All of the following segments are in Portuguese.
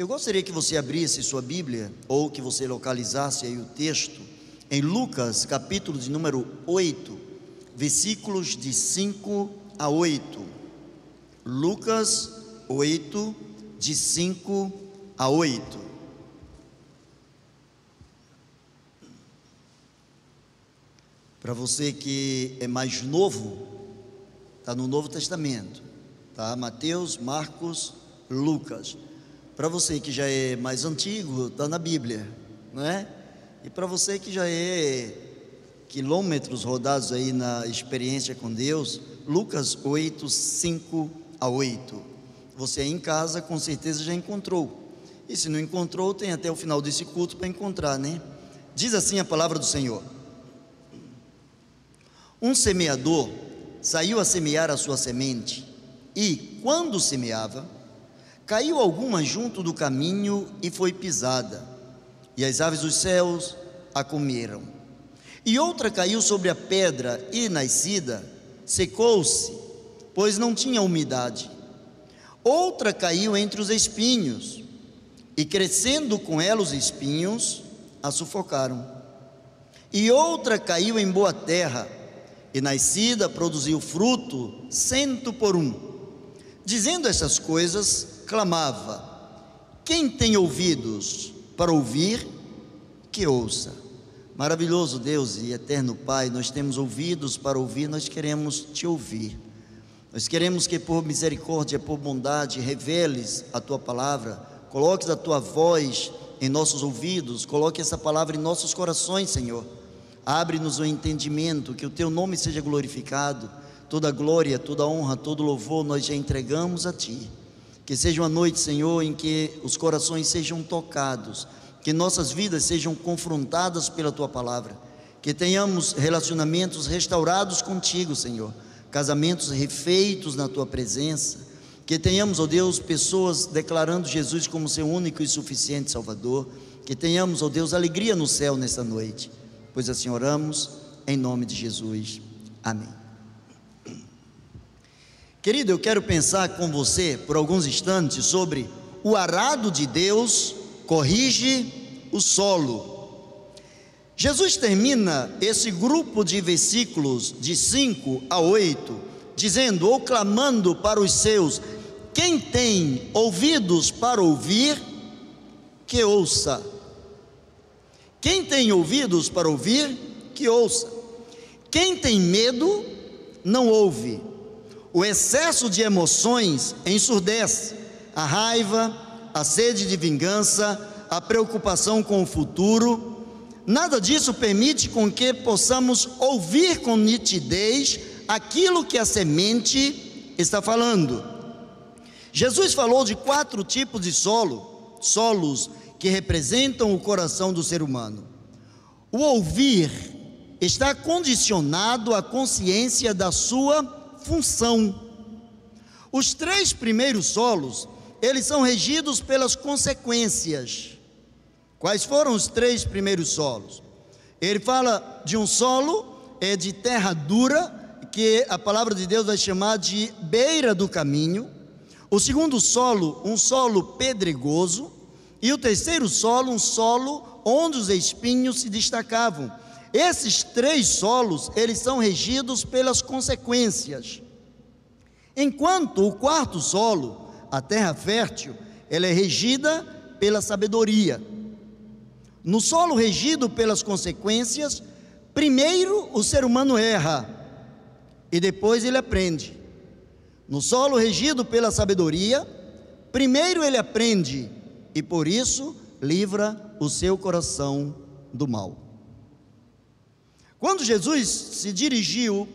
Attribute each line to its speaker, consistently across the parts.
Speaker 1: Eu gostaria que você abrisse sua Bíblia ou que você localizasse aí o texto em Lucas, capítulo de número 8, versículos de 5 a 8. Lucas 8, de 5 a 8. Para você que é mais novo, está no Novo Testamento, tá? Mateus, Marcos, Lucas. Para você que já é mais antigo, está na Bíblia, não é? E para você que já é quilômetros rodados aí na experiência com Deus, Lucas 8, 5 a 8. Você em casa com certeza já encontrou. E se não encontrou, tem até o final desse culto para encontrar, né? Diz assim a palavra do Senhor. Um semeador saiu a semear a sua semente, e, quando semeava, caiu alguma junto do caminho e foi pisada, e as aves dos céus a comeram. E outra caiu sobre a pedra e, nascida, secou-se, pois não tinha umidade. Outra caiu entre os espinhos, e crescendo com ela os espinhos, a sufocaram. E outra caiu em boa terra, e nascida produziu fruto cento por um. Dizendo essas coisas, clamava: Quem tem ouvidos para ouvir, que ouça. Maravilhoso Deus e eterno Pai, nós temos ouvidos para ouvir, nós queremos te ouvir. Nós queremos que por misericórdia, por bondade, reveles a tua palavra, coloques a tua voz em nossos ouvidos, coloque essa palavra em nossos corações, Senhor Abre-nos o entendimento, que o teu nome seja glorificado. Toda glória, toda honra, todo louvor nós já entregamos a ti. Que seja uma noite, Senhor, em que os corações sejam tocados, que nossas vidas sejam confrontadas pela tua palavra, que tenhamos relacionamentos restaurados contigo, Senhor, casamentos refeitos na tua presença, que tenhamos, ó oh Deus, pessoas declarando Jesus como seu único e suficiente Salvador, que tenhamos, ó oh Deus, alegria no céu nesta noite pois assim oramos em nome de Jesus. Amém. Querido, eu quero pensar com você por alguns instantes sobre o arado de Deus corrige o solo. Jesus termina esse grupo de versículos de 5 a 8, dizendo ou clamando para os seus: quem tem ouvidos para ouvir, que ouça. Quem tem ouvidos para ouvir, que ouça. Quem tem medo, não ouve. O excesso de emoções ensurdece. A raiva, a sede de vingança, a preocupação com o futuro, nada disso permite com que possamos ouvir com nitidez aquilo que a semente está falando. Jesus falou de quatro tipos de solo, solos que representam o coração do ser humano. O ouvir está condicionado à consciência da sua função. Os três primeiros solos, eles são regidos pelas consequências. Quais foram os três primeiros solos? Ele fala de um solo é de terra dura, que a palavra de Deus vai chamar de beira do caminho. O segundo solo, um solo pedregoso. E o terceiro solo, um solo onde os espinhos se destacavam. Esses três solos, eles são regidos pelas consequências. Enquanto o quarto solo, a terra fértil, ela é regida pela sabedoria. No solo regido pelas consequências, primeiro o ser humano erra e depois ele aprende. No solo regido pela sabedoria, primeiro ele aprende e por isso livra o seu coração do mal. Quando Jesus se dirigiu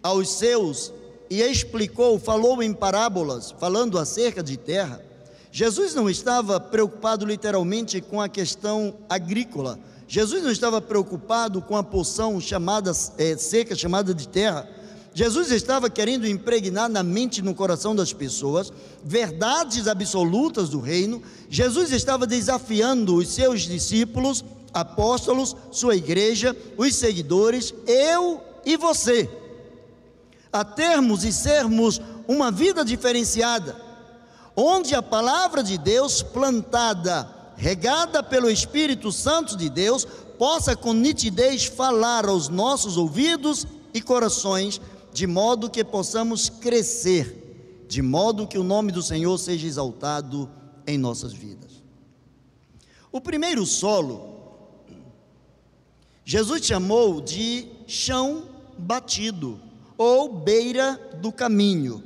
Speaker 1: aos seus e explicou, falou em parábolas, falando acerca de terra, Jesus não estava preocupado literalmente com a questão agrícola. Jesus não estava preocupado com a poção chamada é, seca, chamada de terra. Jesus estava querendo impregnar na mente e no coração das pessoas verdades absolutas do reino. Jesus estava desafiando os seus discípulos, apóstolos, sua igreja, os seguidores, eu e você, a termos e sermos uma vida diferenciada. onde a palavra de Deus plantada, regada pelo Espírito Santo de Deus, possa com nitidez falar aos nossos ouvidos e corações, de modo que possamos crescer, de modo que o nome do Senhor seja exaltado em nossas vidas. O primeiro solo, Jesus chamou de chão batido ou beira do caminho.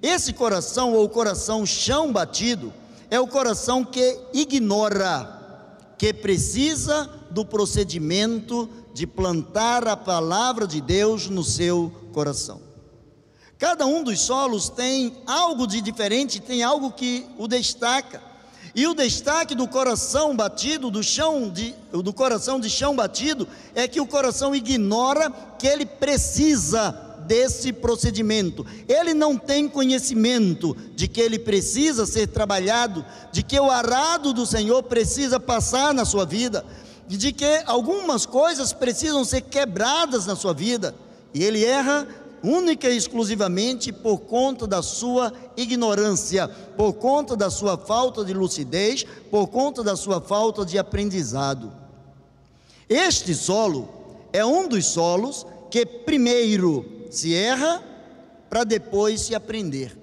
Speaker 1: Esse coração ou coração chão batido é o coração que ignora, que precisa do procedimento de plantar a palavra de Deus no seu coração. Cada um dos solos tem algo de diferente, tem algo que o destaca. E o destaque do coração batido, do chão de, do coração de chão batido, é que o coração ignora que ele precisa desse procedimento. Ele não tem conhecimento de que ele precisa ser trabalhado, de que o arado do Senhor precisa passar na sua vida, de que algumas coisas precisam ser quebradas na sua vida. E ele erra única e exclusivamente por conta da sua ignorância, por conta da sua falta de lucidez, por conta da sua falta de aprendizado. Este solo é um dos solos que primeiro se erra para depois se aprender.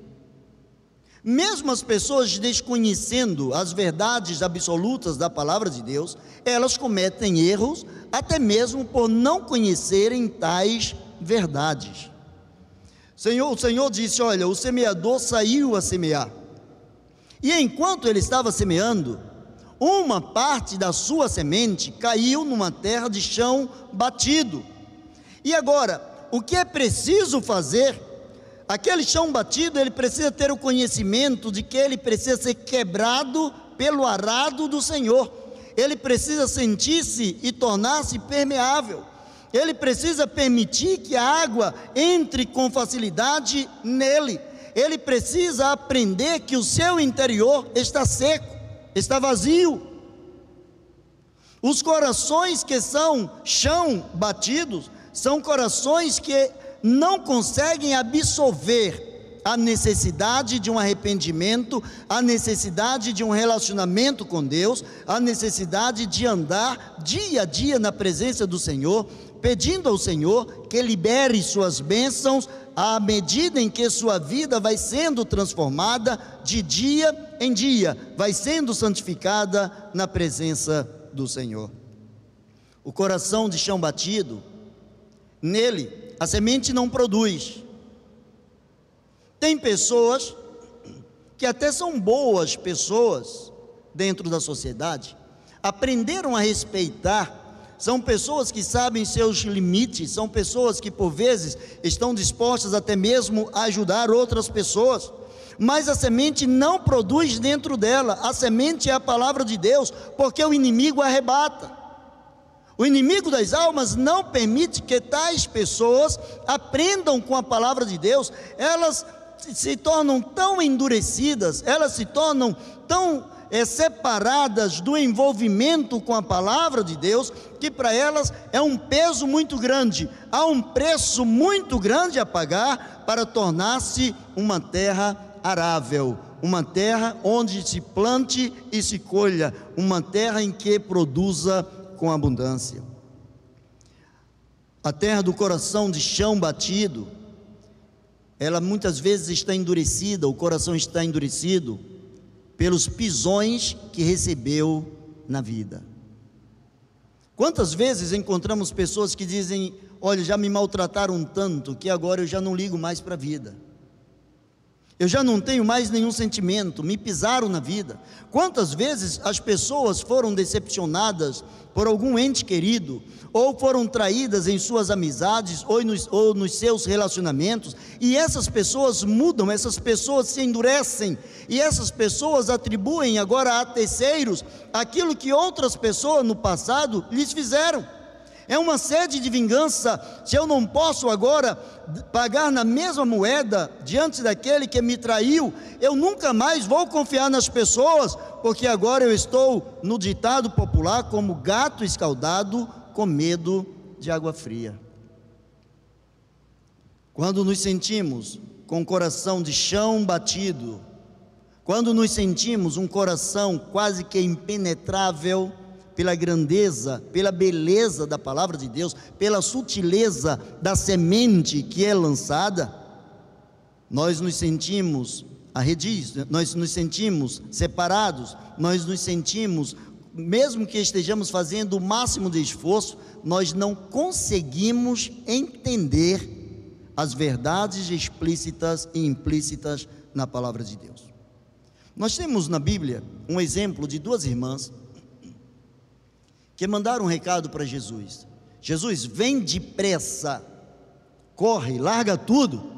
Speaker 1: Mesmo as pessoas desconhecendo as verdades absolutas da palavra de Deus, elas cometem erros, até mesmo por não conhecerem tais verdades. Senhor, o Senhor disse: Olha, o semeador saiu a semear, e enquanto ele estava semeando, uma parte da sua semente caiu numa terra de chão batido. E agora, o que é preciso fazer? Aquele chão batido, ele precisa ter o conhecimento de que ele precisa ser quebrado pelo arado do Senhor. Ele precisa sentir-se e tornar-se permeável. Ele precisa permitir que a água entre com facilidade nele. Ele precisa aprender que o seu interior está seco, está vazio. Os corações que são chão batidos são corações que não conseguem absorver a necessidade de um arrependimento, a necessidade de um relacionamento com Deus, a necessidade de andar dia a dia na presença do Senhor, pedindo ao Senhor que libere suas bênçãos à medida em que sua vida vai sendo transformada de dia em dia, vai sendo santificada na presença do Senhor. O coração de chão batido, nele a semente não produz. Tem pessoas que até são boas pessoas dentro da sociedade, aprenderam a respeitar são pessoas que sabem seus limites, são pessoas que por vezes estão dispostas até mesmo a ajudar outras pessoas, mas a semente não produz dentro dela, a semente é a palavra de Deus, porque o inimigo arrebata. O inimigo das almas não permite que tais pessoas aprendam com a palavra de Deus, elas se tornam tão endurecidas, elas se tornam tão é, separadas do envolvimento com a palavra de Deus, que para elas é um peso muito grande, há um preço muito grande a pagar para tornar-se uma terra arável, uma terra onde se plante e se colha, uma terra em que produza com abundância. A terra do coração de chão batido, ela muitas vezes está endurecida, o coração está endurecido pelos pisões que recebeu na vida. Quantas vezes encontramos pessoas que dizem: Olha, já me maltrataram tanto que agora eu já não ligo mais para a vida. Eu já não tenho mais nenhum sentimento, me pisaram na vida. Quantas vezes as pessoas foram decepcionadas por algum ente querido, ou foram traídas em suas amizades, ou nos, ou nos seus relacionamentos, e essas pessoas mudam, essas pessoas se endurecem, e essas pessoas atribuem agora a terceiros aquilo que outras pessoas no passado lhes fizeram é uma sede de vingança. Se eu não posso agora pagar na mesma moeda diante daquele que me traiu, eu nunca mais vou confiar nas pessoas, porque agora eu estou no ditado popular como gato escaldado com medo de água fria. Quando nos sentimos com o coração de chão batido, quando nos sentimos um coração quase que impenetrável pela grandeza, pela beleza da palavra de Deus, pela sutileza da semente que é lançada, nós nos sentimos arredios, nós nos sentimos separados, nós nos sentimos, mesmo que estejamos fazendo o máximo de esforço, nós não conseguimos entender as verdades explícitas e implícitas na palavra de Deus. Nós temos na Bíblia um exemplo de duas irmãs que mandaram um recado para Jesus: Jesus, vem depressa, corre, larga tudo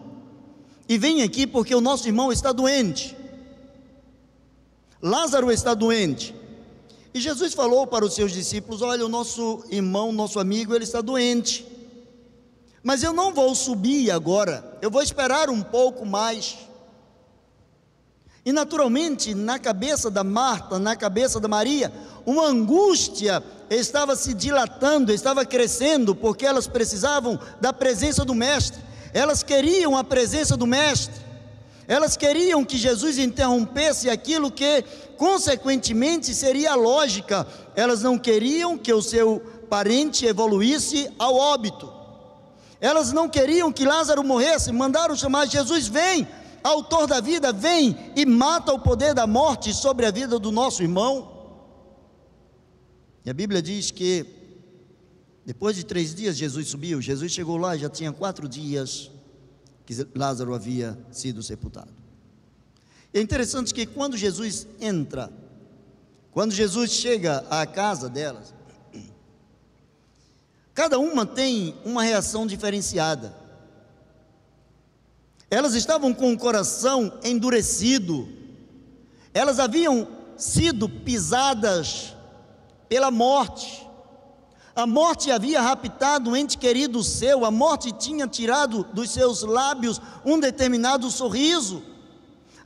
Speaker 1: e vem aqui porque o nosso irmão está doente. Lázaro está doente. E Jesus falou para os seus discípulos: Olha, o nosso irmão, nosso amigo, ele está doente. Mas eu não vou subir agora, eu vou esperar um pouco mais. E naturalmente, na cabeça da Marta, na cabeça da Maria, uma angústia estava se dilatando, estava crescendo, porque elas precisavam da presença do Mestre, elas queriam a presença do Mestre, elas queriam que Jesus interrompesse aquilo que, consequentemente, seria lógica, elas não queriam que o seu parente evoluísse ao óbito, elas não queriam que Lázaro morresse, mandaram chamar Jesus, vem, autor da vida, vem e mata o poder da morte sobre a vida do nosso irmão. E a Bíblia diz que depois de três dias Jesus subiu, Jesus chegou lá e já tinha quatro dias que Lázaro havia sido sepultado. É interessante que quando Jesus entra, quando Jesus chega à casa delas, cada uma tem uma reação diferenciada. Elas estavam com o coração endurecido, elas haviam sido pisadas pela morte. A morte havia raptado um ente querido seu, a morte tinha tirado dos seus lábios um determinado sorriso.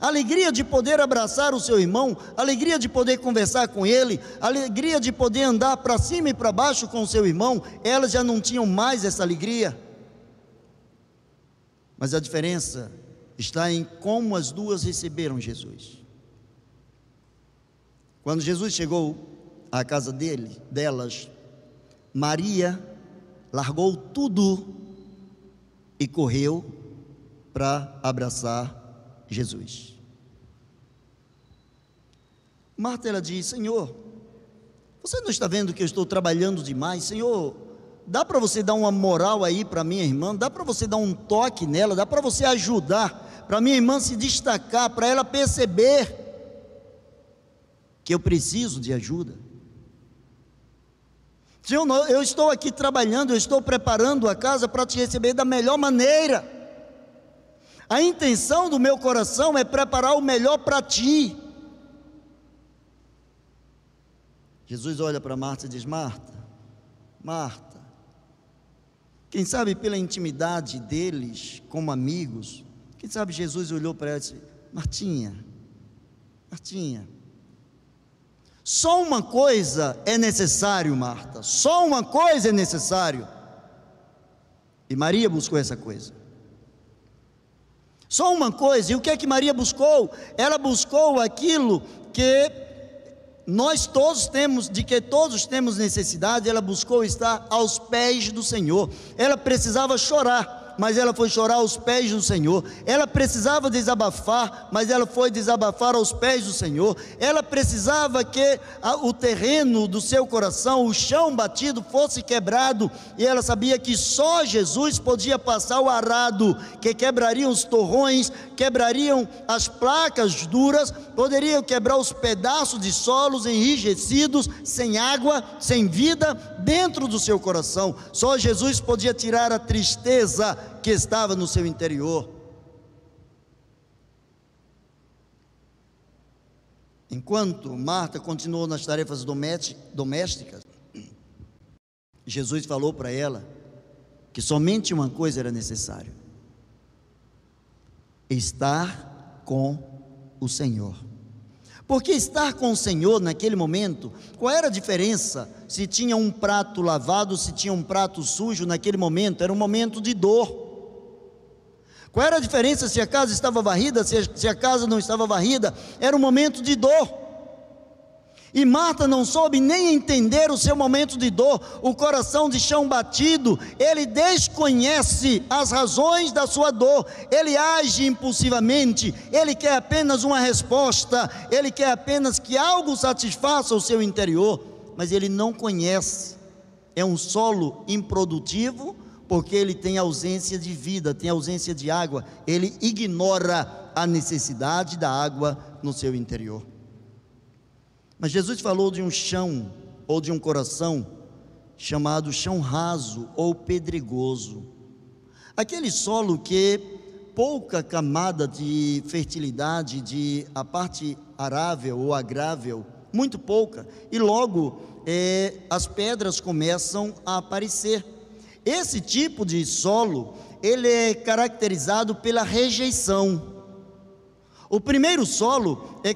Speaker 1: Alegria de poder abraçar o seu irmão, alegria de poder conversar com ele, alegria de poder andar para cima e para baixo com o seu irmão, elas já não tinham mais essa alegria. Mas a diferença está em como as duas receberam Jesus. Quando Jesus chegou à casa dele, delas, Maria largou tudo e correu para abraçar Jesus. Marta ela diz: Senhor, você não está vendo que eu estou trabalhando demais? Senhor, dá para você dar uma moral aí para minha irmã, dá para você dar um toque nela, dá para você ajudar, para minha irmã se destacar, para ela perceber que eu preciso de ajuda. Eu estou aqui trabalhando, eu estou preparando a casa para te receber da melhor maneira. A intenção do meu coração é preparar o melhor para ti. Jesus olha para Marta e diz: Marta, Marta, quem sabe pela intimidade deles como amigos, quem sabe Jesus olhou para ela e disse: Martinha, Martinha, só uma coisa é necessário, Marta, só uma coisa é necessário. E Maria buscou essa coisa. Só uma coisa, e o que é que Maria buscou? Ela buscou aquilo que nós todos temos, de que todos temos necessidade, ela buscou estar aos pés do Senhor. Ela precisava chorar mas ela foi chorar aos pés do Senhor. Ela precisava desabafar, mas ela foi desabafar aos pés do Senhor. Ela precisava que o terreno do seu coração, o chão batido, fosse quebrado, e ela sabia que só Jesus podia passar o arado, que quebrariam os torrões, quebrariam as placas duras, poderiam quebrar os pedaços de solos enrijecidos, sem água, sem vida, dentro do seu coração. Só Jesus podia tirar a tristeza que estava no seu interior. Enquanto Marta continuou nas tarefas domésticas, Jesus falou para ela que somente uma coisa era necessário: estar com o Senhor. Porque estar com o Senhor naquele momento, qual era a diferença se tinha um prato lavado, se tinha um prato sujo naquele momento? Era um momento de dor. Qual era a diferença se a casa estava varrida, se a casa não estava varrida? Era um momento de dor. E Marta não soube nem entender o seu momento de dor, o coração de chão batido, ele desconhece as razões da sua dor, ele age impulsivamente, ele quer apenas uma resposta, ele quer apenas que algo satisfaça o seu interior, mas ele não conhece. É um solo improdutivo, porque ele tem ausência de vida, tem ausência de água, ele ignora a necessidade da água no seu interior. Mas Jesus falou de um chão ou de um coração chamado chão raso ou pedregoso. Aquele solo que pouca camada de fertilidade, de a parte arável ou agrável, muito pouca, e logo é, as pedras começam a aparecer. Esse tipo de solo, ele é caracterizado pela rejeição. O primeiro solo é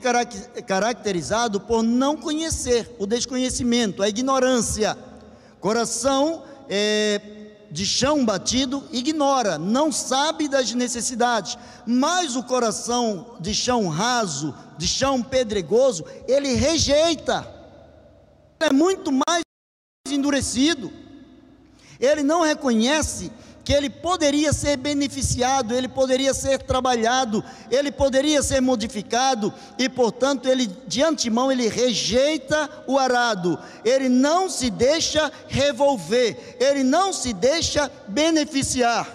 Speaker 1: caracterizado por não conhecer, o desconhecimento, a ignorância. Coração é, de chão batido ignora, não sabe das necessidades. Mas o coração de chão raso, de chão pedregoso, ele rejeita. É muito mais endurecido. Ele não reconhece que ele poderia ser beneficiado, ele poderia ser trabalhado, ele poderia ser modificado e, portanto, ele de antemão ele rejeita o arado. Ele não se deixa revolver, ele não se deixa beneficiar.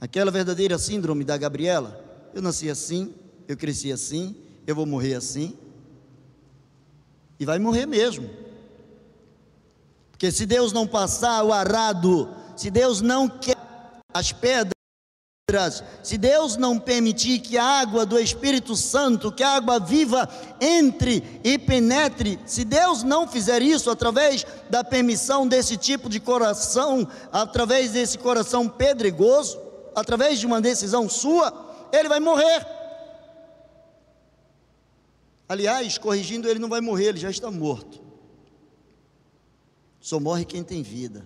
Speaker 1: Aquela verdadeira síndrome da Gabriela, eu nasci assim, eu cresci assim, eu vou morrer assim. E vai morrer mesmo. Porque se Deus não passar o arado, se Deus não quer as pedras, se Deus não permitir que a água do Espírito Santo, que a água viva entre e penetre, se Deus não fizer isso através da permissão desse tipo de coração, através desse coração pedregoso, através de uma decisão sua, ele vai morrer. Aliás, corrigindo, ele não vai morrer, ele já está morto. Só morre quem tem vida.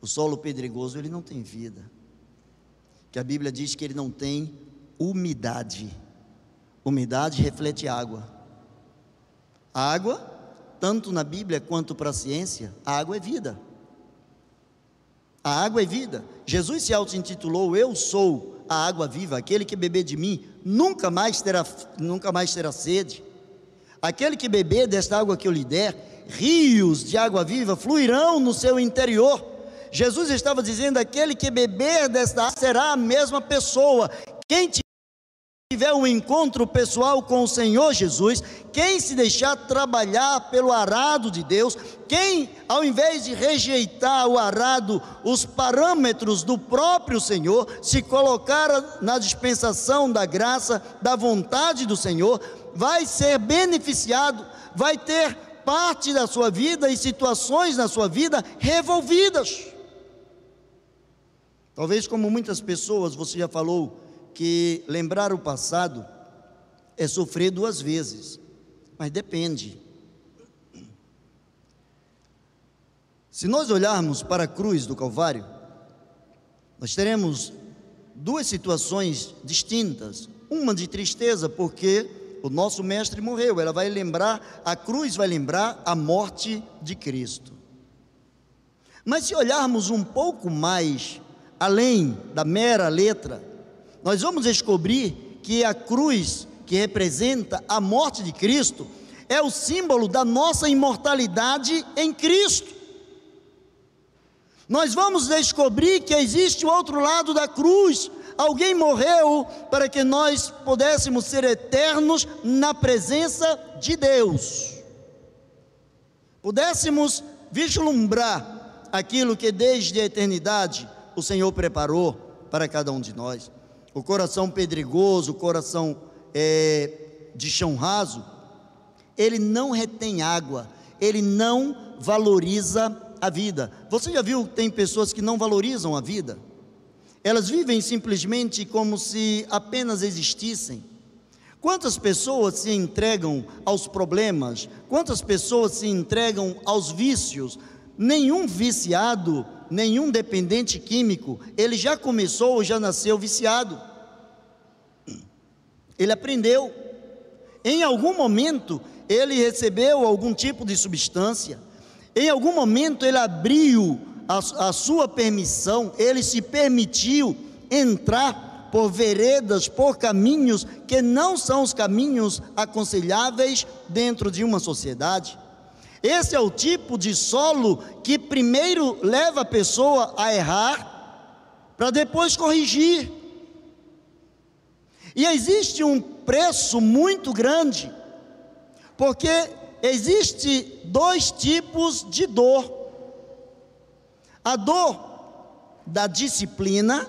Speaker 1: O solo pedregoso, ele não tem vida. Que a Bíblia diz que ele não tem umidade. Umidade reflete água. A água, tanto na Bíblia quanto para a ciência, a água é vida. A água é vida. Jesus se auto-intitulou Eu sou a água viva, aquele que beber de mim nunca mais terá nunca mais terá sede. Aquele que beber desta água que eu lhe der, rios de água viva fluirão no seu interior. Jesus estava dizendo: aquele que beber desta será a mesma pessoa. Quem tiver um encontro pessoal com o Senhor Jesus, quem se deixar trabalhar pelo arado de Deus, quem, ao invés de rejeitar o arado, os parâmetros do próprio Senhor, se colocar na dispensação da graça, da vontade do Senhor, vai ser beneficiado, vai ter parte da sua vida e situações na sua vida revolvidas. Talvez, como muitas pessoas, você já falou que lembrar o passado é sofrer duas vezes, mas depende. Se nós olharmos para a cruz do Calvário, nós teremos duas situações distintas. Uma de tristeza, porque o nosso mestre morreu, ela vai lembrar, a cruz vai lembrar a morte de Cristo. Mas se olharmos um pouco mais além da mera letra, nós vamos descobrir que a cruz, que representa a morte de Cristo, é o símbolo da nossa imortalidade em Cristo. Nós vamos descobrir que existe o outro lado da cruz, Alguém morreu para que nós pudéssemos ser eternos na presença de Deus. Pudéssemos vislumbrar aquilo que desde a eternidade o Senhor preparou para cada um de nós. O coração pedregoso, o coração é, de chão raso, ele não retém água, ele não valoriza a vida. Você já viu que tem pessoas que não valorizam a vida? Elas vivem simplesmente como se apenas existissem. Quantas pessoas se entregam aos problemas? Quantas pessoas se entregam aos vícios? Nenhum viciado, nenhum dependente químico, ele já começou ou já nasceu viciado. Ele aprendeu. Em algum momento, ele recebeu algum tipo de substância. Em algum momento, ele abriu a, a sua permissão, ele se permitiu entrar por veredas, por caminhos que não são os caminhos aconselháveis dentro de uma sociedade. Esse é o tipo de solo que primeiro leva a pessoa a errar, para depois corrigir. E existe um preço muito grande, porque existe dois tipos de dor. A dor da disciplina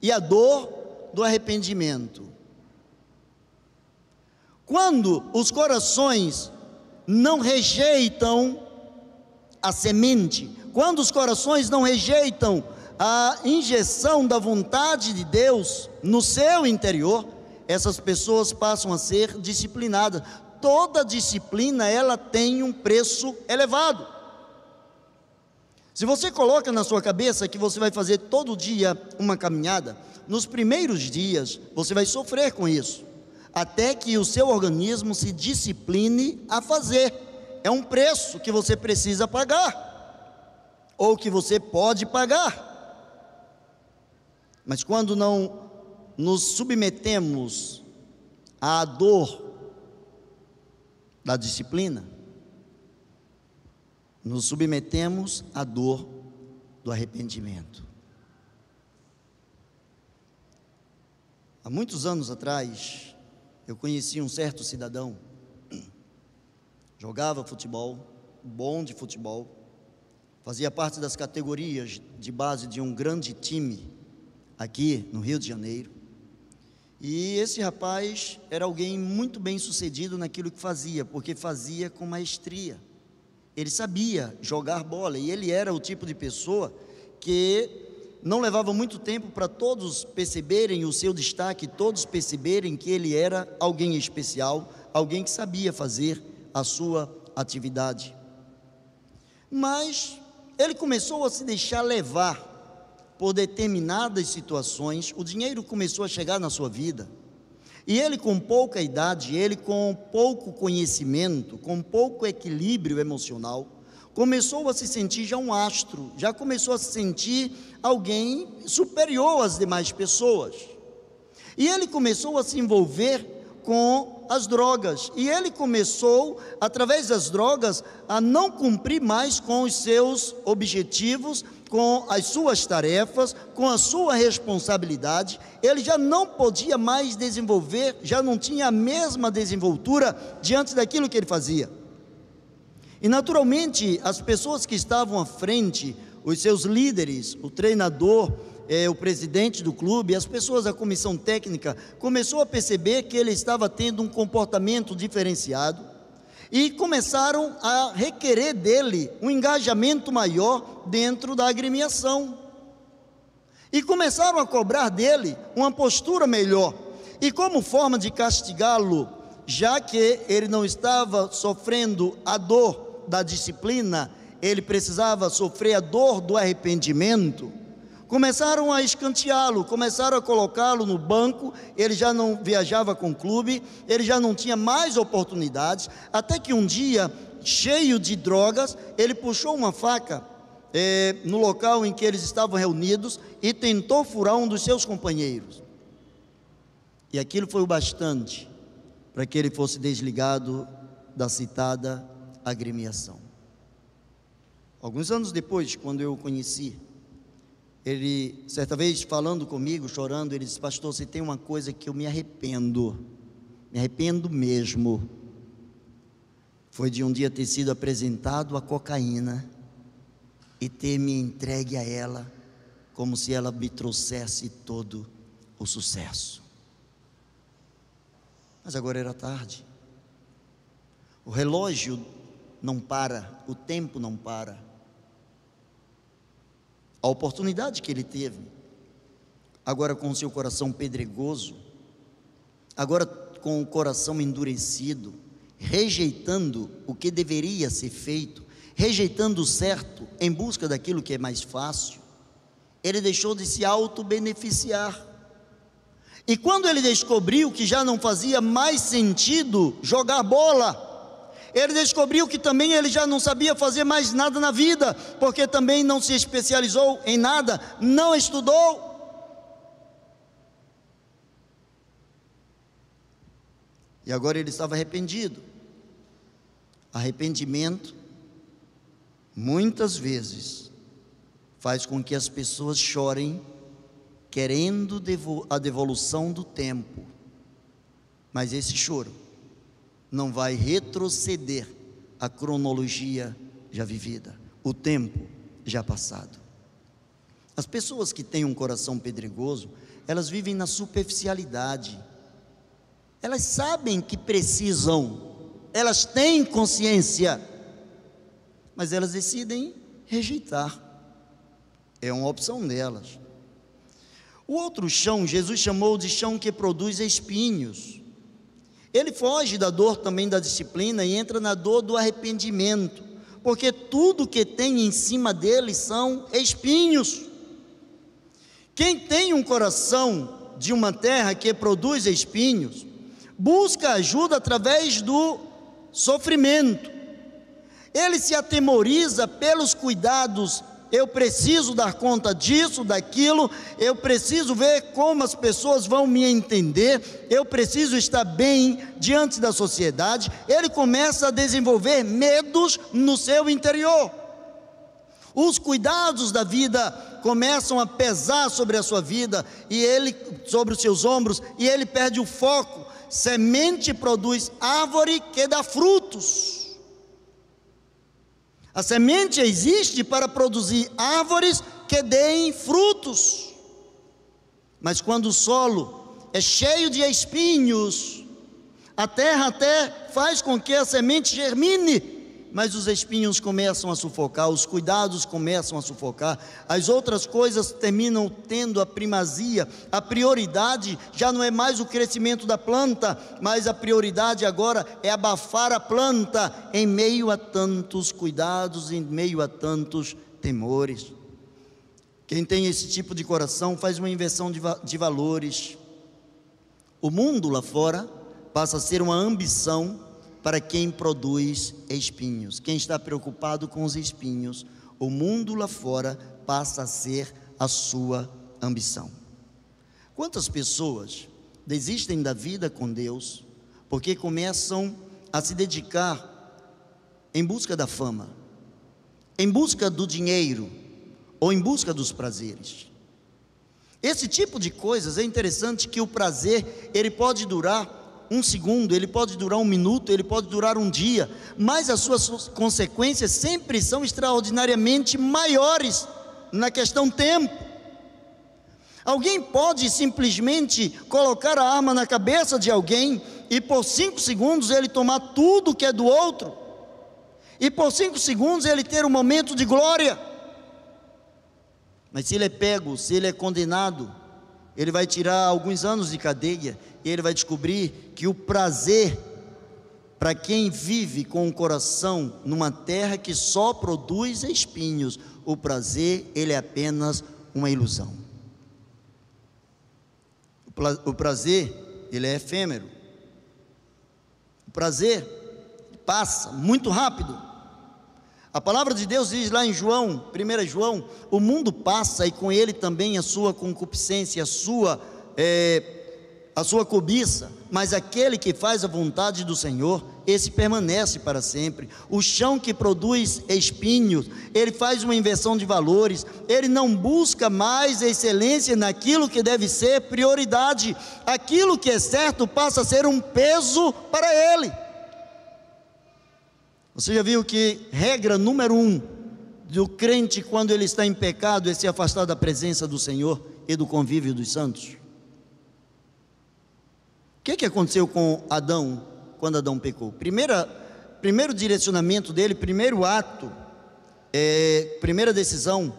Speaker 1: e a dor do arrependimento. Quando os corações não rejeitam a semente, quando os corações não rejeitam a injeção da vontade de Deus no seu interior, essas pessoas passam a ser disciplinadas. Toda disciplina ela tem um preço elevado. Se você coloca na sua cabeça que você vai fazer todo dia uma caminhada, nos primeiros dias você vai sofrer com isso até que o seu organismo se discipline a fazer. É um preço que você precisa pagar, ou que você pode pagar. Mas quando não nos submetemos à dor da disciplina, nos submetemos à dor do arrependimento. Há muitos anos atrás, eu conheci um certo cidadão, jogava futebol, bom de futebol, fazia parte das categorias de base de um grande time aqui no Rio de Janeiro. E esse rapaz era alguém muito bem sucedido naquilo que fazia, porque fazia com maestria. Ele sabia jogar bola e ele era o tipo de pessoa que não levava muito tempo para todos perceberem o seu destaque, todos perceberem que ele era alguém especial, alguém que sabia fazer a sua atividade. Mas ele começou a se deixar levar por determinadas situações, o dinheiro começou a chegar na sua vida. E ele, com pouca idade, ele com pouco conhecimento, com pouco equilíbrio emocional, começou a se sentir já um astro, já começou a se sentir alguém superior às demais pessoas. E ele começou a se envolver com as drogas. E ele começou, através das drogas, a não cumprir mais com os seus objetivos, com as suas tarefas, com a sua responsabilidade. Ele já não podia mais desenvolver, já não tinha a mesma desenvoltura diante daquilo que ele fazia. E naturalmente, as pessoas que estavam à frente, os seus líderes, o treinador, é, o presidente do clube, as pessoas da comissão técnica, começou a perceber que ele estava tendo um comportamento diferenciado e começaram a requerer dele um engajamento maior dentro da agremiação. E começaram a cobrar dele uma postura melhor. E como forma de castigá-lo, já que ele não estava sofrendo a dor da disciplina, ele precisava sofrer a dor do arrependimento, começaram a escanteá-lo, começaram a colocá-lo no banco, ele já não viajava com o clube, ele já não tinha mais oportunidades, até que um dia, cheio de drogas, ele puxou uma faca é, no local em que eles estavam reunidos e tentou furar um dos seus companheiros. E aquilo foi o bastante para que ele fosse desligado da citada agremiação. Alguns anos depois, quando eu o conheci, ele, certa vez, falando comigo, chorando, ele disse: Pastor, você tem uma coisa que eu me arrependo, me arrependo mesmo. Foi de um dia ter sido apresentado a cocaína e ter me entregue a ela, como se ela me trouxesse todo o sucesso. Mas agora era tarde. O relógio não para, o tempo não para. A oportunidade que ele teve, agora com o seu coração pedregoso, agora com o coração endurecido, rejeitando o que deveria ser feito, rejeitando o certo em busca daquilo que é mais fácil, ele deixou de se auto-beneficiar. E quando ele descobriu que já não fazia mais sentido jogar bola, ele descobriu que também ele já não sabia fazer mais nada na vida, porque também não se especializou em nada, não estudou. E agora ele estava arrependido. Arrependimento, muitas vezes, faz com que as pessoas chorem, querendo a devolução do tempo. Mas esse choro não vai retroceder a cronologia já vivida, o tempo já passado. As pessoas que têm um coração pedregoso, elas vivem na superficialidade elas sabem que precisam, elas têm consciência, mas elas decidem rejeitar. É uma opção delas. O outro chão, Jesus chamou de chão que produz espinhos. Ele foge da dor também da disciplina e entra na dor do arrependimento, porque tudo que tem em cima dele são espinhos. Quem tem um coração de uma terra que produz espinhos, busca ajuda através do sofrimento. Ele se atemoriza pelos cuidados. Eu preciso dar conta disso, daquilo, eu preciso ver como as pessoas vão me entender, eu preciso estar bem diante da sociedade. Ele começa a desenvolver medos no seu interior. Os cuidados da vida começam a pesar sobre a sua vida e ele sobre os seus ombros e ele perde o foco Semente produz árvore que dá frutos. A semente existe para produzir árvores que deem frutos. Mas quando o solo é cheio de espinhos, a terra até faz com que a semente germine, mas os espinhos começam a sufocar, os cuidados começam a sufocar, as outras coisas terminam tendo a primazia, a prioridade já não é mais o crescimento da planta, mas a prioridade agora é abafar a planta em meio a tantos cuidados, em meio a tantos temores. Quem tem esse tipo de coração faz uma inversão de, de valores. O mundo lá fora passa a ser uma ambição para quem produz espinhos. Quem está preocupado com os espinhos, o mundo lá fora passa a ser a sua ambição. Quantas pessoas desistem da vida com Deus porque começam a se dedicar em busca da fama, em busca do dinheiro ou em busca dos prazeres? Esse tipo de coisas é interessante que o prazer ele pode durar um segundo, ele pode durar um minuto, ele pode durar um dia, mas as suas consequências sempre são extraordinariamente maiores na questão tempo. Alguém pode simplesmente colocar a arma na cabeça de alguém e por cinco segundos ele tomar tudo que é do outro, e por cinco segundos ele ter um momento de glória. Mas se ele é pego, se ele é condenado, ele vai tirar alguns anos de cadeia e ele vai descobrir que o prazer, para quem vive com o coração numa terra que só produz espinhos, o prazer, ele é apenas uma ilusão. O prazer, ele é efêmero. O prazer passa muito rápido. A palavra de Deus diz lá em João, 1 João, o mundo passa e com ele também a sua concupiscência, a sua é, a sua cobiça, mas aquele que faz a vontade do Senhor, esse permanece para sempre. O chão que produz espinhos, ele faz uma inversão de valores, ele não busca mais excelência naquilo que deve ser prioridade, aquilo que é certo passa a ser um peso para ele. Você já viu que regra número um do crente quando ele está em pecado é se afastar da presença do Senhor e do convívio dos santos? O que, que aconteceu com Adão quando Adão pecou? Primeira, primeiro direcionamento dele, primeiro ato, é, primeira decisão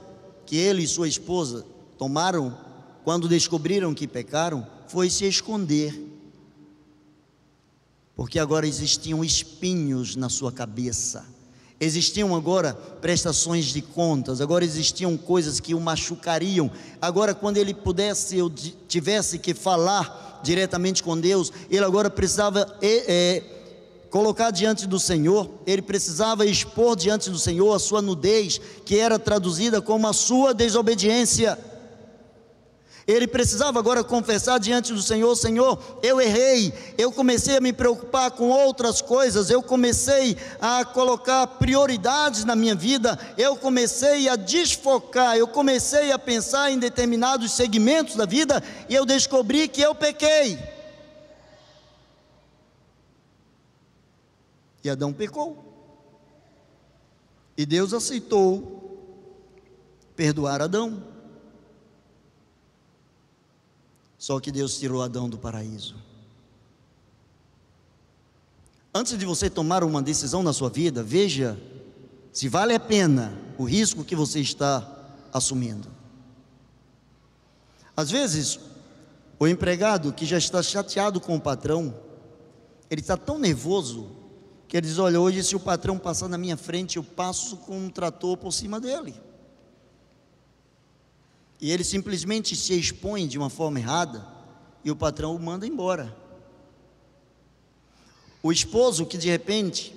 Speaker 1: que ele e sua esposa tomaram quando descobriram que pecaram foi se esconder. Porque agora existiam espinhos na sua cabeça. Existiam agora prestações de contas, agora existiam coisas que o machucariam. Agora, quando ele pudesse ou tivesse que falar diretamente com Deus, ele agora precisava é, é, colocar diante do Senhor, ele precisava expor diante do Senhor a sua nudez, que era traduzida como a sua desobediência. Ele precisava agora confessar diante do Senhor: Senhor, eu errei, eu comecei a me preocupar com outras coisas, eu comecei a colocar prioridades na minha vida, eu comecei a desfocar, eu comecei a pensar em determinados segmentos da vida e eu descobri que eu pequei. E Adão pecou. E Deus aceitou perdoar Adão. Só que Deus tirou Adão do paraíso. Antes de você tomar uma decisão na sua vida, veja se vale a pena o risco que você está assumindo. Às vezes, o empregado que já está chateado com o patrão, ele está tão nervoso que ele diz: Olha, hoje se o patrão passar na minha frente, eu passo com um trator por cima dele e ele simplesmente se expõe de uma forma errada e o patrão o manda embora. O esposo que de repente,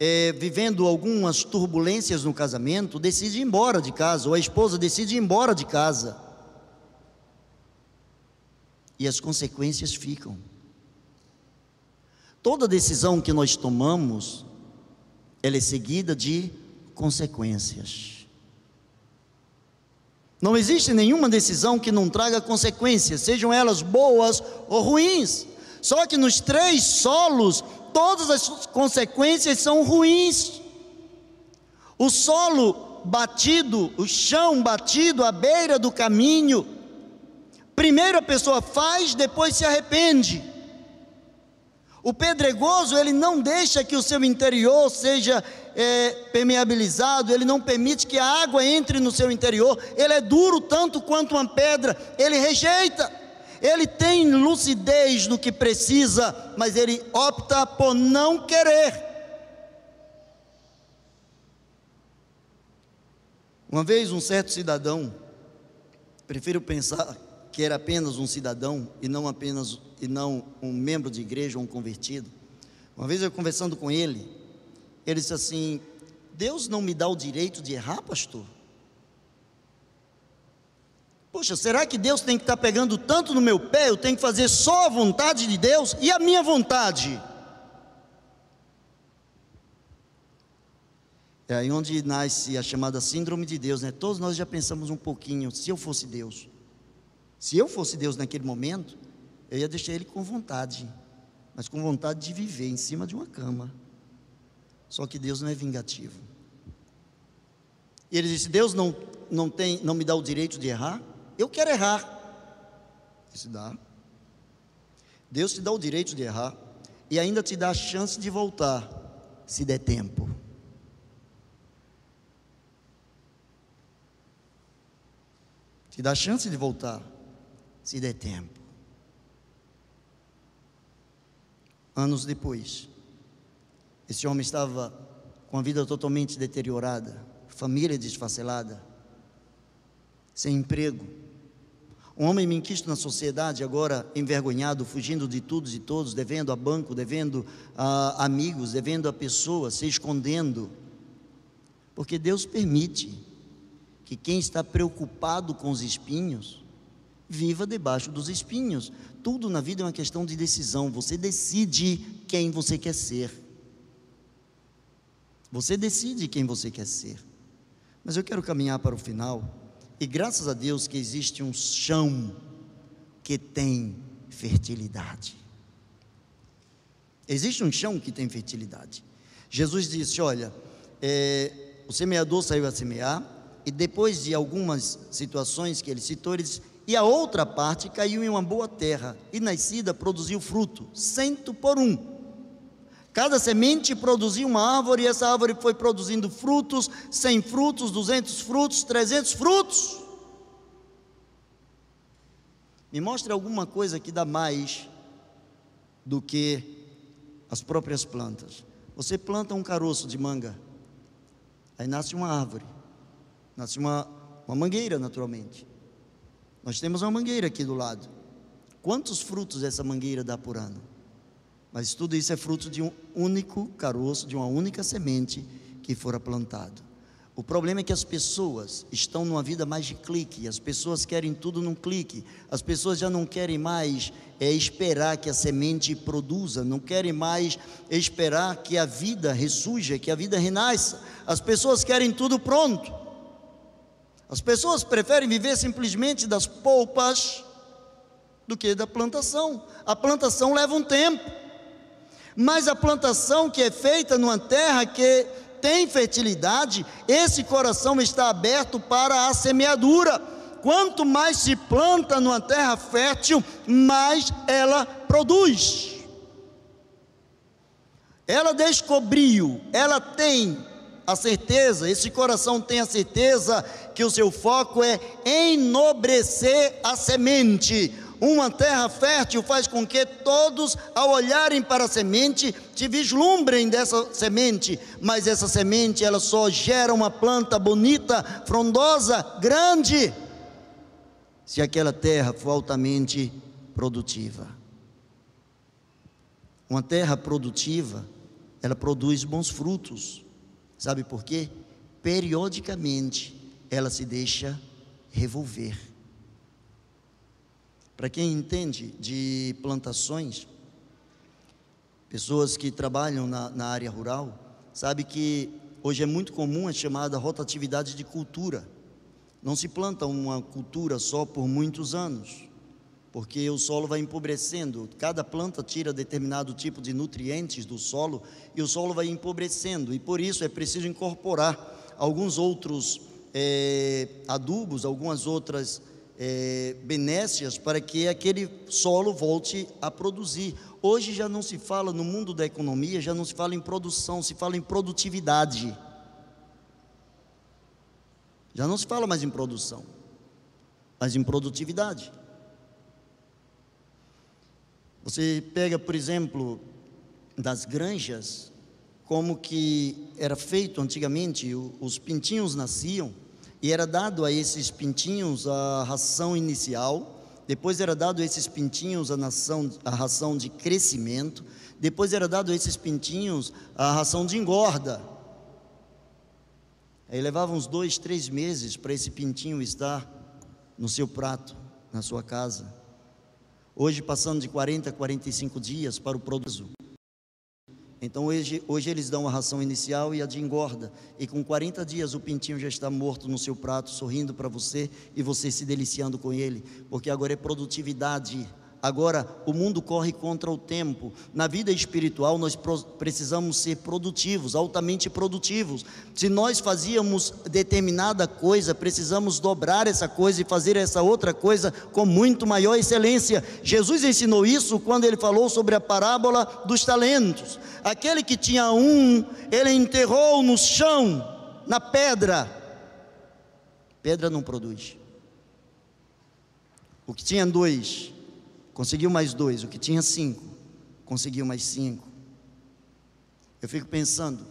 Speaker 1: é, vivendo algumas turbulências no casamento, decide ir embora de casa, ou a esposa decide ir embora de casa. E as consequências ficam. Toda decisão que nós tomamos, ela é seguida de consequências. Não existe nenhuma decisão que não traga consequências, sejam elas boas ou ruins. Só que nos três solos, todas as consequências são ruins. O solo batido, o chão batido à beira do caminho, primeiro a pessoa faz, depois se arrepende. O pedregoso, ele não deixa que o seu interior seja é, permeabilizado, ele não permite que a água entre no seu interior, ele é duro tanto quanto uma pedra, ele rejeita, ele tem lucidez no que precisa, mas ele opta por não querer. Uma vez um certo cidadão, prefiro pensar que era apenas um cidadão e não apenas e não um membro de igreja ou um convertido. Uma vez eu conversando com ele, ele disse assim: Deus não me dá o direito de errar, pastor? Poxa, será que Deus tem que estar pegando tanto no meu pé? Eu tenho que fazer só a vontade de Deus e a minha vontade? É aí onde nasce a chamada síndrome de Deus, né? Todos nós já pensamos um pouquinho, se eu fosse Deus. Se eu fosse Deus naquele momento, eu ia deixar ele com vontade, mas com vontade de viver em cima de uma cama. Só que Deus não é vingativo. E ele disse: Deus não, não, tem, não me dá o direito de errar? Eu quero errar. Disse: dá. Deus te dá o direito de errar e ainda te dá a chance de voltar, se der tempo. Te dá a chance de voltar se der tempo. Anos depois, esse homem estava com a vida totalmente deteriorada, família desfacelada, sem emprego. Um homem menquisto na sociedade, agora envergonhado, fugindo de todos e todos, devendo a banco, devendo a amigos, devendo a pessoas, se escondendo. Porque Deus permite que quem está preocupado com os espinhos, viva debaixo dos espinhos. Tudo na vida é uma questão de decisão. Você decide quem você quer ser. Você decide quem você quer ser. Mas eu quero caminhar para o final. E graças a Deus que existe um chão que tem fertilidade. Existe um chão que tem fertilidade. Jesus disse: Olha, é, o semeador saiu a semear, e depois de algumas situações que ele citou, ele disse: e a outra parte caiu em uma boa terra, e nascida produziu fruto, cento por um. Cada semente produzia uma árvore, e essa árvore foi produzindo frutos, cem frutos, duzentos frutos, trezentos frutos. Me mostre alguma coisa que dá mais do que as próprias plantas. Você planta um caroço de manga, Aí nasce uma árvore, nasce uma, uma mangueira, naturalmente. Nós temos uma mangueira aqui do lado. Quantos frutos essa mangueira dá por ano? Mas tudo isso é fruto de um único caroço, de uma única semente que fora plantado. O problema é que as pessoas estão numa vida mais de clique, as pessoas querem tudo num clique, as pessoas já não querem mais é, esperar que a semente produza, não querem mais esperar que a vida ressurja, que a vida renasça, as pessoas querem tudo pronto. As pessoas preferem viver simplesmente das polpas do que da plantação. A plantação leva um tempo, mas a plantação que é feita numa terra que tem fertilidade, esse coração está aberto para a semeadura. Quanto mais se planta numa terra fértil, mais ela produz. Ela descobriu, ela tem a certeza, esse coração tem a certeza que o seu foco é enobrecer a semente, uma terra fértil faz com que todos, ao olharem para a semente, te vislumbrem dessa semente, mas essa semente ela só gera uma planta bonita, frondosa, grande, se aquela terra for altamente produtiva. Uma terra produtiva, ela produz bons frutos. Sabe por quê? Periodicamente ela se deixa revolver. Para quem entende de plantações, pessoas que trabalham na, na área rural, sabe que hoje é muito comum a chamada rotatividade de cultura. Não se planta uma cultura só por muitos anos, porque o solo vai empobrecendo. Cada planta tira determinado tipo de nutrientes do solo e o solo vai empobrecendo, e por isso é preciso incorporar alguns outros é, adubos, algumas outras é, benécias para que aquele solo volte a produzir. Hoje já não se fala no mundo da economia, já não se fala em produção, se fala em produtividade. Já não se fala mais em produção, mas em produtividade. Você pega, por exemplo, das granjas, como que era feito antigamente, os pintinhos nasciam e era dado a esses pintinhos a ração inicial, depois era dado a esses pintinhos a, nação, a ração de crescimento, depois era dado a esses pintinhos a ração de engorda. Aí levava uns dois, três meses para esse pintinho estar no seu prato, na sua casa. Hoje, passando de 40 a 45 dias para o produto. Então hoje, hoje eles dão a ração inicial e a de engorda. E com 40 dias o pintinho já está morto no seu prato, sorrindo para você e você se deliciando com ele, porque agora é produtividade Agora, o mundo corre contra o tempo. Na vida espiritual, nós precisamos ser produtivos, altamente produtivos. Se nós fazíamos determinada coisa, precisamos dobrar essa coisa e fazer essa outra coisa com muito maior excelência. Jesus ensinou isso quando ele falou sobre a parábola dos talentos. Aquele que tinha um, ele enterrou no chão, na pedra. Pedra não produz. O que tinha dois, conseguiu mais dois. O que tinha cinco, conseguiu mais cinco. Eu fico pensando,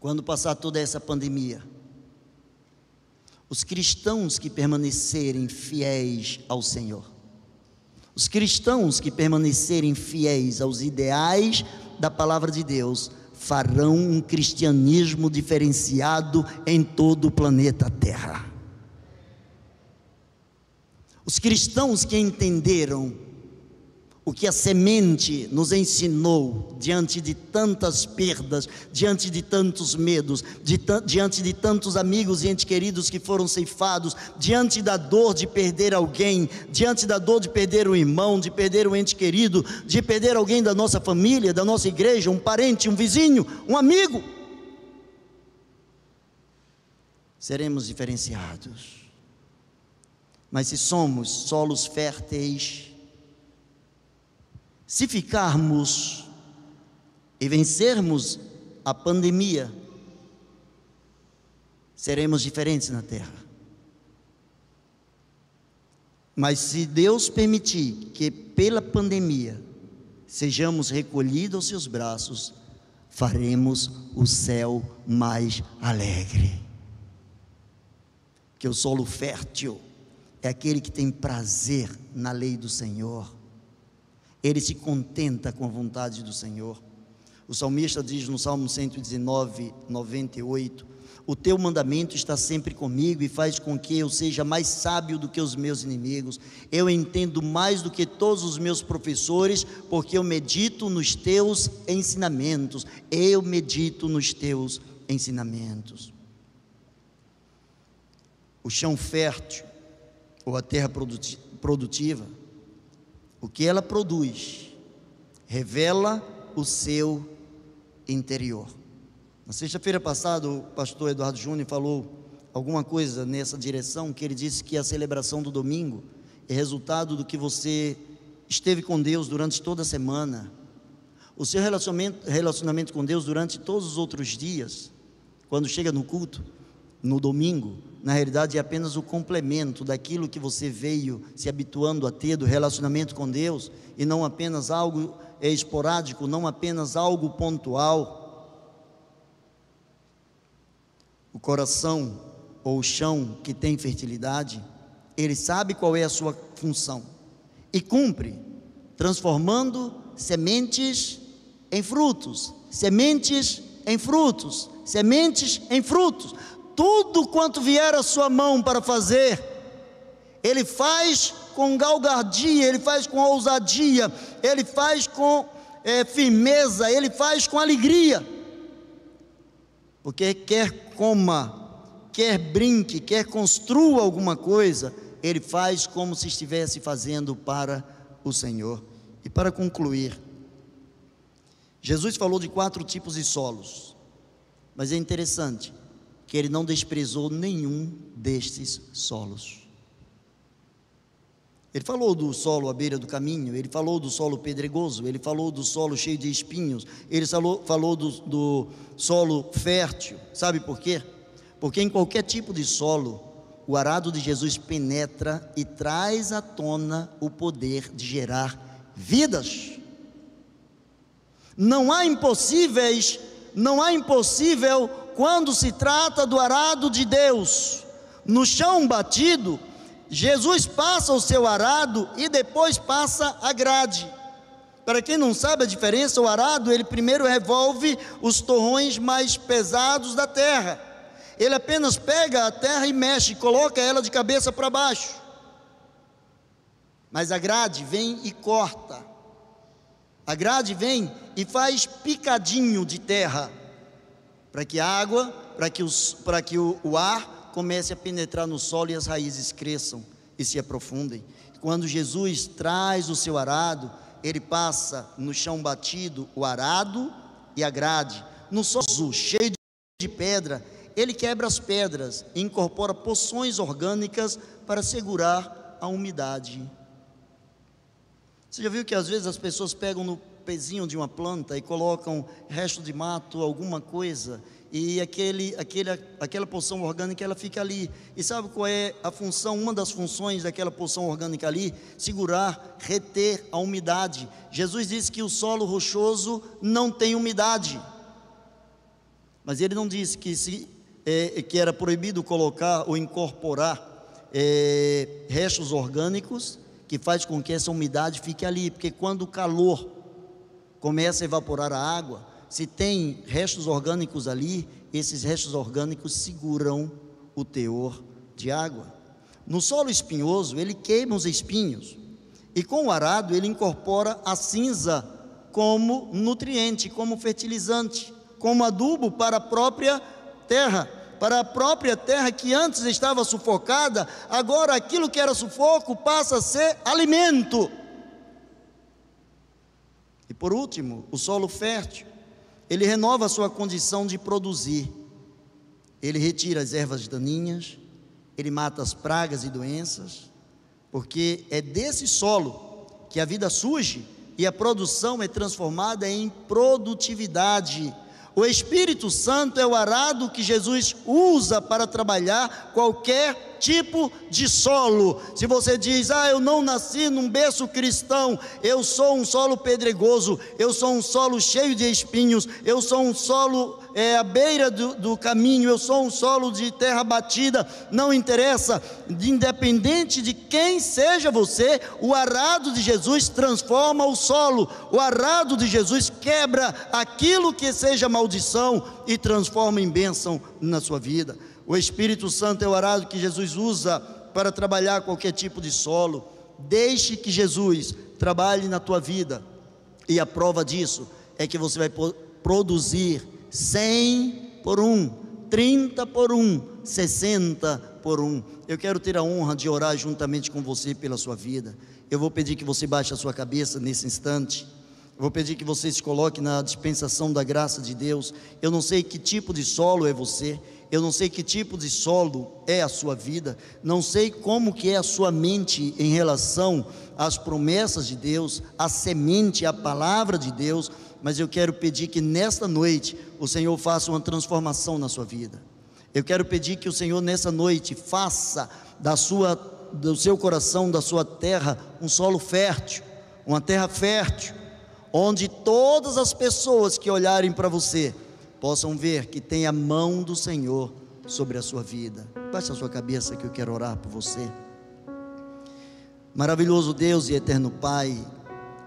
Speaker 1: quando passar toda essa pandemia, os cristãos que permanecerem fiéis ao Senhor, os cristãos que permanecerem fiéis aos ideais da palavra de Deus, farão um cristianismo diferenciado em todo o planeta Terra. Os cristãos que entenderam o que a semente nos ensinou diante de tantas perdas, diante de tantos medos, de diante de tantos amigos e entes queridos que foram ceifados, diante da dor de perder alguém, diante da dor de perder um irmão, de perder um ente querido, de perder alguém da nossa família, da nossa igreja, um parente, um vizinho, um amigo. Seremos diferenciados mas se somos solos férteis, se ficarmos e vencermos a pandemia, seremos diferentes na terra. Mas se Deus permitir que pela pandemia sejamos recolhidos aos seus braços, faremos o céu mais alegre. Que o solo fértil é aquele que tem prazer na lei do Senhor, ele se contenta com a vontade do Senhor. O salmista diz no Salmo 119, 98: O teu mandamento está sempre comigo e faz com que eu seja mais sábio do que os meus inimigos. Eu entendo mais do que todos os meus professores, porque eu medito nos teus ensinamentos. Eu medito nos teus ensinamentos. O chão fértil ou a terra produtiva, o que ela produz, revela o seu interior. Na sexta-feira passada, o pastor Eduardo Júnior falou alguma coisa nessa direção, que ele disse que a celebração do domingo é resultado do que você esteve com Deus durante toda a semana, o seu relacionamento, relacionamento com Deus durante todos os outros dias, quando chega no culto, no domingo, na realidade é apenas o complemento daquilo que você veio se habituando a ter do relacionamento com Deus e não apenas algo esporádico, não apenas algo pontual. O coração ou o chão que tem fertilidade, ele sabe qual é a sua função e cumpre, transformando sementes em frutos, sementes em frutos, sementes em frutos tudo quanto vier à sua mão para fazer, ele faz com galgardia, ele faz com ousadia, ele faz com é, firmeza, ele faz com alegria, porque quer coma, quer brinque, quer construa alguma coisa, ele faz como se estivesse fazendo para o Senhor. E para concluir, Jesus falou de quatro tipos de solos, mas é interessante, que ele não desprezou nenhum destes solos. Ele falou do solo à beira do caminho, ele falou do solo pedregoso, ele falou do solo cheio de espinhos, ele falou, falou do, do solo fértil. Sabe por quê? Porque em qualquer tipo de solo, o arado de Jesus penetra e traz à tona o poder de gerar vidas. Não há impossíveis, não há impossível quando se trata do arado de Deus, no chão batido, Jesus passa o seu arado e depois passa a grade. Para quem não sabe a diferença, o arado ele primeiro revolve os torrões mais pesados da terra. Ele apenas pega a terra e mexe, coloca ela de cabeça para baixo. Mas a grade vem e corta. A grade vem e faz picadinho de terra para que a água, para que, os, para que o, o ar comece a penetrar no solo e as raízes cresçam e se aprofundem. Quando Jesus traz o seu arado, ele passa no chão batido o arado e a grade. No solo cheio de pedra, ele quebra as pedras e incorpora poções orgânicas para segurar a umidade. Você já viu que às vezes as pessoas pegam no pezinho de uma planta e colocam resto de mato, alguma coisa, e aquele, aquele, aquela poção orgânica ela fica ali. E sabe qual é a função, uma das funções daquela poção orgânica ali? Segurar, reter a umidade. Jesus disse que o solo rochoso não tem umidade. Mas ele não disse que, se, é, que era proibido colocar ou incorporar é, restos orgânicos que faz com que essa umidade fique ali, porque quando o calor começa a evaporar a água, se tem restos orgânicos ali, esses restos orgânicos seguram o teor de água. No solo espinhoso, ele queima os espinhos, e com o arado, ele incorpora a cinza como nutriente, como fertilizante, como adubo para a própria terra. Para a própria terra que antes estava sufocada, agora aquilo que era sufoco passa a ser alimento. E por último, o solo fértil, ele renova a sua condição de produzir. Ele retira as ervas daninhas, ele mata as pragas e doenças, porque é desse solo que a vida surge e a produção é transformada em produtividade. O Espírito Santo é o arado que Jesus usa para trabalhar qualquer tipo de solo. Se você diz, ah, eu não nasci num berço cristão, eu sou um solo pedregoso, eu sou um solo cheio de espinhos, eu sou um solo é, à beira do, do caminho, eu sou um solo de terra batida, não interessa, independente de quem seja você, o arado de Jesus transforma o solo, o arado de Jesus quebra aquilo que seja maldição e transforma em bênção na sua vida. O Espírito Santo é o arado que Jesus usa para trabalhar qualquer tipo de solo. Deixe que Jesus trabalhe na tua vida, e a prova disso é que você vai produzir 100 por um, 30 por um, 60 por um. Eu quero ter a honra de orar juntamente com você pela sua vida. Eu vou pedir que você baixe a sua cabeça nesse instante. Eu vou pedir que você se coloque na dispensação da graça de Deus. Eu não sei que tipo de solo é você, eu não sei que tipo de solo é a sua vida, não sei como que é a sua mente em relação às promessas de Deus, à semente, à palavra de Deus, mas eu quero pedir que nesta noite o Senhor faça uma transformação na sua vida. Eu quero pedir que o Senhor nessa noite faça da sua do seu coração, da sua terra, um solo fértil, uma terra fértil, onde todas as pessoas que olharem para você possam ver que tem a mão do Senhor sobre a sua vida. Baixe a sua cabeça que eu quero orar por você. Maravilhoso Deus e eterno Pai,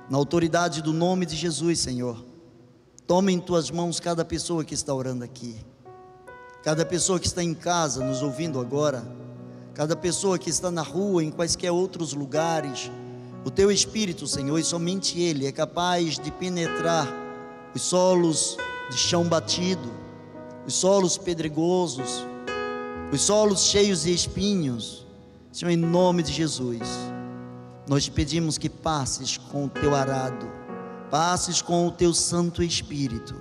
Speaker 1: na autoridade do nome de Jesus, Senhor, toma em tuas mãos cada pessoa que está orando aqui, cada pessoa que está em casa nos ouvindo agora, cada pessoa que está na rua, em quaisquer outros lugares. O teu Espírito, Senhor, e somente Ele é capaz de penetrar os solos de chão batido, os solos pedregosos, os solos cheios de espinhos. Senhor, em nome de Jesus, nós te pedimos que passes com o teu arado, passes com o teu Santo Espírito,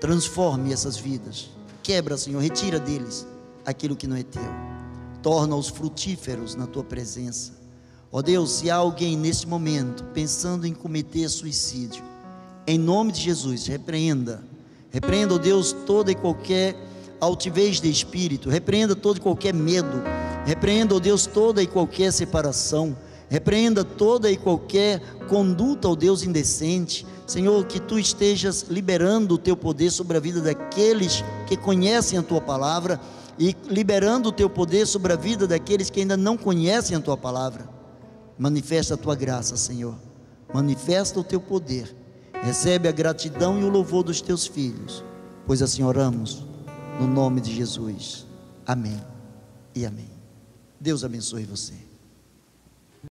Speaker 1: transforme essas vidas, quebra, Senhor, retira deles aquilo que não é teu, torna-os frutíferos na tua presença. Ó Deus, se há alguém nesse momento pensando em cometer suicídio, em nome de Jesus, repreenda Repreenda, ó Deus, toda e qualquer altivez de espírito, repreenda todo e qualquer medo, repreenda, ó Deus, toda e qualquer separação, repreenda toda e qualquer conduta, ó Deus, indecente. Senhor, que tu estejas liberando o teu poder sobre a vida daqueles que conhecem a tua palavra e liberando o teu poder sobre a vida daqueles que ainda não conhecem a tua palavra. Manifesta a tua graça, Senhor. Manifesta o teu poder Recebe a gratidão e o louvor dos teus filhos, pois assim oramos, no nome de Jesus. Amém e amém. Deus abençoe você.